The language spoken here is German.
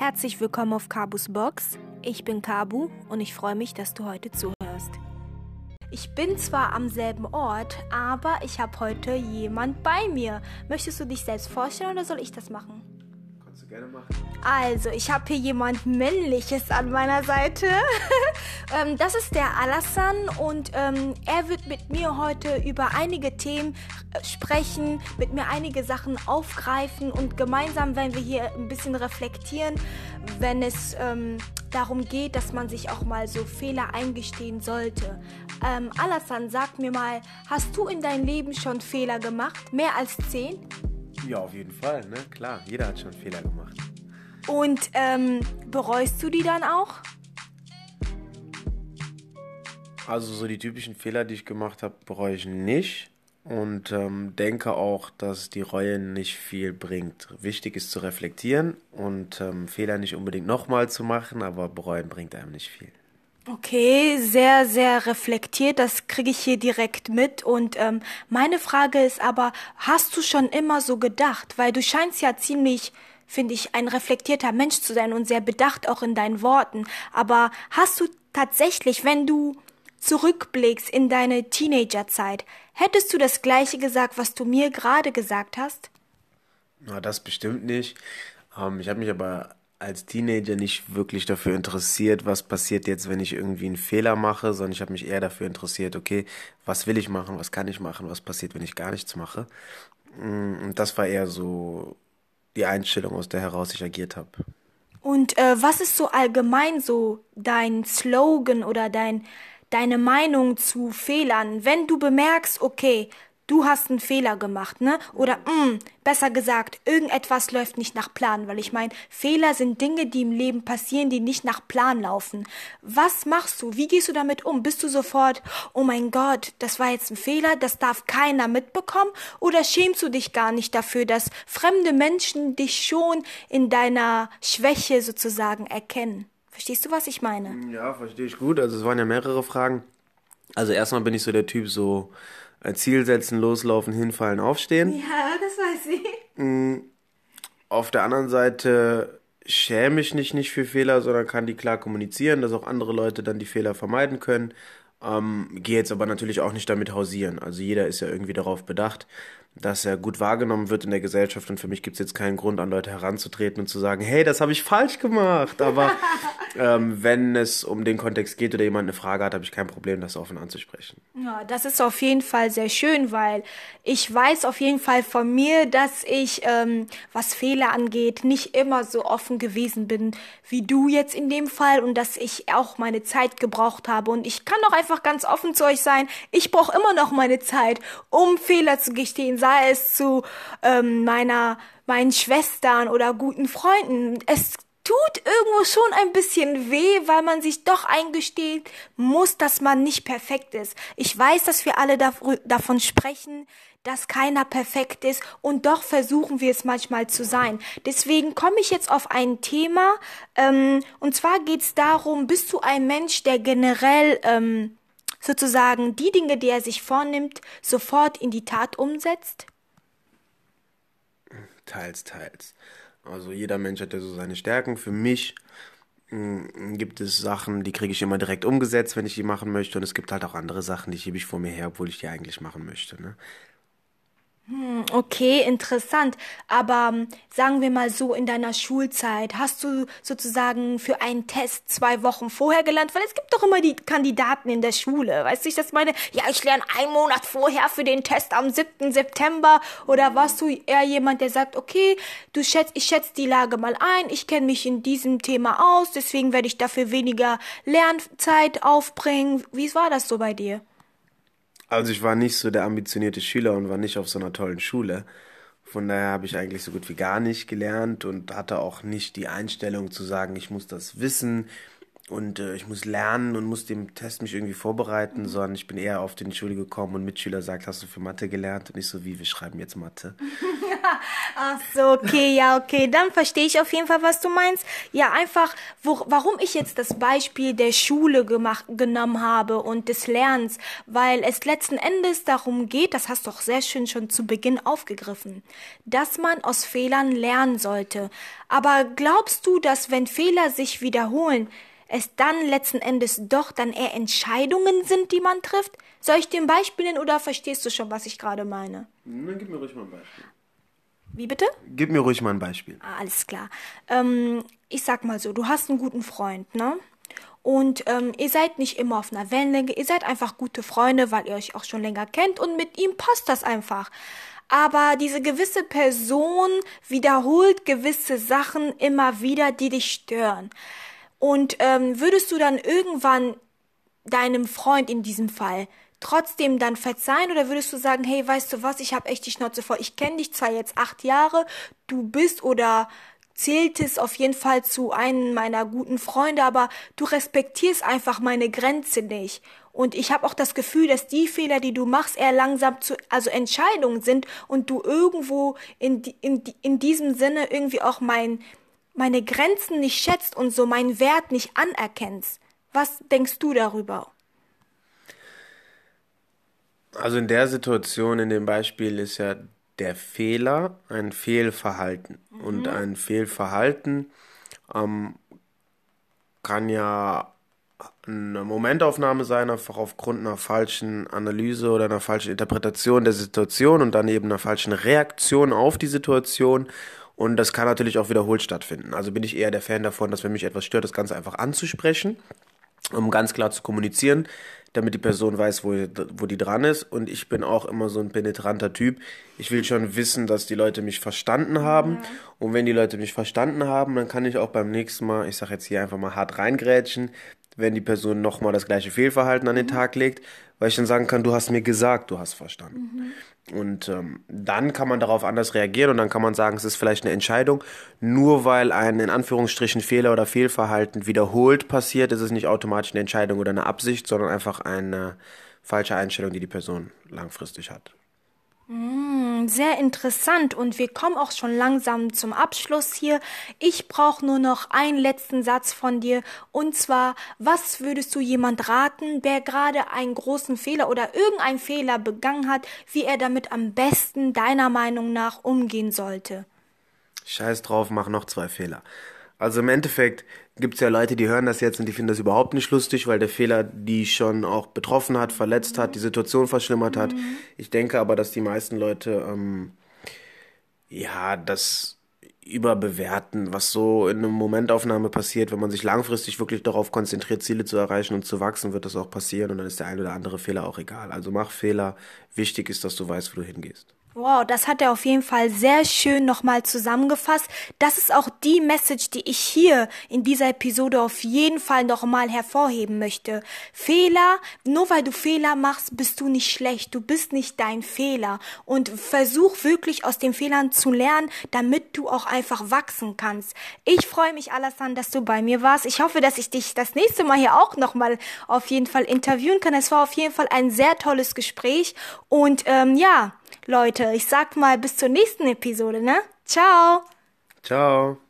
Herzlich willkommen auf Kabus Box. Ich bin Kabu und ich freue mich, dass du heute zuhörst. Ich bin zwar am selben Ort, aber ich habe heute jemand bei mir. Möchtest du dich selbst vorstellen oder soll ich das machen? Gerne machen. Also, ich habe hier jemand Männliches an meiner Seite. ähm, das ist der Alassan und ähm, er wird mit mir heute über einige Themen äh, sprechen, mit mir einige Sachen aufgreifen und gemeinsam werden wir hier ein bisschen reflektieren, wenn es ähm, darum geht, dass man sich auch mal so Fehler eingestehen sollte. Ähm, Alassan, sag mir mal, hast du in deinem Leben schon Fehler gemacht? Mehr als zehn? Ja, auf jeden Fall, ne? Klar, jeder hat schon Fehler gemacht. Und ähm, bereust du die dann auch? Also so die typischen Fehler, die ich gemacht habe, bereue ich nicht. Und ähm, denke auch, dass die Reue nicht viel bringt. Wichtig ist zu reflektieren und ähm, Fehler nicht unbedingt nochmal zu machen, aber bereuen bringt einem nicht viel. Okay, sehr, sehr reflektiert. Das kriege ich hier direkt mit. Und ähm, meine Frage ist aber, hast du schon immer so gedacht? Weil du scheinst ja ziemlich, finde ich, ein reflektierter Mensch zu sein und sehr bedacht auch in deinen Worten. Aber hast du tatsächlich, wenn du zurückblickst in deine Teenagerzeit, hättest du das gleiche gesagt, was du mir gerade gesagt hast? Na, das bestimmt nicht. Ähm, ich habe mich aber als Teenager nicht wirklich dafür interessiert, was passiert jetzt, wenn ich irgendwie einen Fehler mache, sondern ich habe mich eher dafür interessiert, okay, was will ich machen, was kann ich machen, was passiert, wenn ich gar nichts mache. Mm, und das war eher so die Einstellung, aus der heraus ich agiert habe. Und äh, was ist so allgemein so dein Slogan oder dein deine Meinung zu Fehlern, wenn du bemerkst, okay, du hast einen Fehler gemacht, ne? Oder mh, mm, besser gesagt, irgendetwas läuft nicht nach Plan, weil ich meine, Fehler sind Dinge, die im Leben passieren, die nicht nach Plan laufen. Was machst du? Wie gehst du damit um? Bist du sofort, oh mein Gott, das war jetzt ein Fehler, das darf keiner mitbekommen? Oder schämst du dich gar nicht dafür, dass fremde Menschen dich schon in deiner Schwäche sozusagen erkennen? Verstehst du, was ich meine? Ja, verstehe ich gut. Also es waren ja mehrere Fragen. Also erstmal bin ich so der Typ so Ziel setzen, loslaufen, hinfallen, aufstehen. Ja, das weiß ich. Mm, auf der anderen Seite schäme ich mich nicht für Fehler, sondern kann die klar kommunizieren, dass auch andere Leute dann die Fehler vermeiden können. Ähm, gehe jetzt aber natürlich auch nicht damit hausieren. Also jeder ist ja irgendwie darauf bedacht, dass er gut wahrgenommen wird in der Gesellschaft und für mich gibt es jetzt keinen Grund, an Leute heranzutreten und zu sagen, hey, das habe ich falsch gemacht. Aber ähm, wenn es um den Kontext geht oder jemand eine Frage hat, habe ich kein Problem, das offen anzusprechen. Ja, das ist auf jeden Fall sehr schön, weil ich weiß auf jeden Fall von mir, dass ich, ähm, was Fehler angeht, nicht immer so offen gewesen bin wie du jetzt in dem Fall und dass ich auch meine Zeit gebraucht habe. Und ich kann doch einfach ganz offen zu euch sein. Ich brauche immer noch meine Zeit, um Fehler zu gestehen, sei es zu ähm, meiner meinen Schwestern oder guten Freunden. Es tut irgendwo schon ein bisschen weh, weil man sich doch eingesteht muss, dass man nicht perfekt ist. Ich weiß, dass wir alle davon sprechen, dass keiner perfekt ist und doch versuchen wir es manchmal zu sein. Deswegen komme ich jetzt auf ein Thema ähm, und zwar geht es darum, bist du ein Mensch, der generell ähm, sozusagen die Dinge, die er sich vornimmt, sofort in die Tat umsetzt? Teils, teils. Also jeder Mensch hat ja so seine Stärken. Für mich mm, gibt es Sachen, die kriege ich immer direkt umgesetzt, wenn ich die machen möchte. Und es gibt halt auch andere Sachen, die schiebe ich vor mir her, obwohl ich die eigentlich machen möchte. Ne? Hm, okay, interessant. Aber ähm, sagen wir mal so, in deiner Schulzeit hast du sozusagen für einen Test zwei Wochen vorher gelernt, weil es gibt doch immer die Kandidaten in der Schule. Weißt du, ich das meine? Ja, ich lerne einen Monat vorher für den Test am 7. September. Oder warst du eher jemand, der sagt, okay, du schätzt, ich schätze die Lage mal ein, ich kenne mich in diesem Thema aus, deswegen werde ich dafür weniger Lernzeit aufbringen. Wie war das so bei dir? Also ich war nicht so der ambitionierte Schüler und war nicht auf so einer tollen Schule. Von daher habe ich eigentlich so gut wie gar nicht gelernt und hatte auch nicht die Einstellung zu sagen, ich muss das wissen und äh, ich muss lernen und muss dem Test mich irgendwie vorbereiten, sondern ich bin eher auf den Schule gekommen und Mitschüler sagt, hast du für Mathe gelernt? Und nicht so wie, wir schreiben jetzt Mathe. Ach so, okay, ja, okay. Dann verstehe ich auf jeden Fall, was du meinst. Ja, einfach, wo, warum ich jetzt das Beispiel der Schule gemacht, genommen habe und des Lernens, weil es letzten Endes darum geht, das hast du auch sehr schön schon zu Beginn aufgegriffen, dass man aus Fehlern lernen sollte. Aber glaubst du, dass wenn Fehler sich wiederholen, es dann letzten Endes doch dann eher Entscheidungen sind, die man trifft? Soll ich dir ein Beispiel nennen oder verstehst du schon, was ich gerade meine? Dann gib mir ruhig mal ein Beispiel. Wie bitte? Gib mir ruhig mal ein Beispiel. Ah, alles klar. Ähm, ich sag mal so, du hast einen guten Freund, ne? Und ähm, ihr seid nicht immer auf einer Wellenlänge, ihr seid einfach gute Freunde, weil ihr euch auch schon länger kennt und mit ihm passt das einfach. Aber diese gewisse Person wiederholt gewisse Sachen immer wieder, die dich stören. Und ähm, würdest du dann irgendwann deinem Freund in diesem Fall trotzdem dann verzeihen oder würdest du sagen, hey, weißt du was, ich habe echt die Schnauze voll. Ich kenne dich zwar jetzt acht Jahre, du bist oder zähltest auf jeden Fall zu einem meiner guten Freunde, aber du respektierst einfach meine Grenze nicht. Und ich habe auch das Gefühl, dass die Fehler, die du machst, eher langsam zu, also Entscheidungen sind und du irgendwo in, in, in diesem Sinne irgendwie auch mein, meine Grenzen nicht schätzt und so meinen Wert nicht anerkennst. Was denkst du darüber? Also in der Situation, in dem Beispiel ist ja der Fehler ein Fehlverhalten. Mhm. Und ein Fehlverhalten ähm, kann ja eine Momentaufnahme sein, einfach aufgrund einer falschen Analyse oder einer falschen Interpretation der Situation und dann eben einer falschen Reaktion auf die Situation. Und das kann natürlich auch wiederholt stattfinden. Also bin ich eher der Fan davon, dass wenn mich etwas stört, das Ganze einfach anzusprechen, um ganz klar zu kommunizieren, damit die Person weiß, wo, wo die dran ist. Und ich bin auch immer so ein penetranter Typ. Ich will schon wissen, dass die Leute mich verstanden haben. Ja. Und wenn die Leute mich verstanden haben, dann kann ich auch beim nächsten Mal, ich sag jetzt hier einfach mal hart reingrätschen, wenn die Person nochmal das gleiche Fehlverhalten an den mhm. Tag legt, weil ich dann sagen kann, du hast mir gesagt, du hast verstanden. Mhm. Und ähm, dann kann man darauf anders reagieren und dann kann man sagen, es ist vielleicht eine Entscheidung. Nur weil ein in Anführungsstrichen Fehler oder Fehlverhalten wiederholt passiert, ist es nicht automatisch eine Entscheidung oder eine Absicht, sondern einfach eine falsche Einstellung, die die Person langfristig hat. Mm, sehr interessant und wir kommen auch schon langsam zum Abschluss hier. Ich brauche nur noch einen letzten Satz von dir und zwar, was würdest du jemand raten, der gerade einen großen Fehler oder irgendeinen Fehler begangen hat, wie er damit am besten deiner Meinung nach umgehen sollte? Scheiß drauf, mach noch zwei Fehler. Also im Endeffekt gibt es ja Leute, die hören das jetzt und die finden das überhaupt nicht lustig, weil der Fehler die schon auch betroffen hat, verletzt hat, die Situation verschlimmert hat. Mhm. Ich denke aber, dass die meisten Leute ähm, ja das überbewerten, was so in einer Momentaufnahme passiert. Wenn man sich langfristig wirklich darauf konzentriert, Ziele zu erreichen und zu wachsen, wird das auch passieren und dann ist der ein oder andere Fehler auch egal. Also mach Fehler. Wichtig ist, dass du weißt, wo du hingehst. Wow, das hat er auf jeden Fall sehr schön nochmal zusammengefasst. Das ist auch die Message, die ich hier in dieser Episode auf jeden Fall nochmal hervorheben möchte. Fehler, nur weil du Fehler machst, bist du nicht schlecht. Du bist nicht dein Fehler. Und versuch wirklich aus den Fehlern zu lernen, damit du auch einfach wachsen kannst. Ich freue mich, Alassane, dass du bei mir warst. Ich hoffe, dass ich dich das nächste Mal hier auch nochmal auf jeden Fall interviewen kann. Es war auf jeden Fall ein sehr tolles Gespräch. Und ähm, ja, Leute, ich sag mal bis zur nächsten Episode, ne? Ciao. Ciao.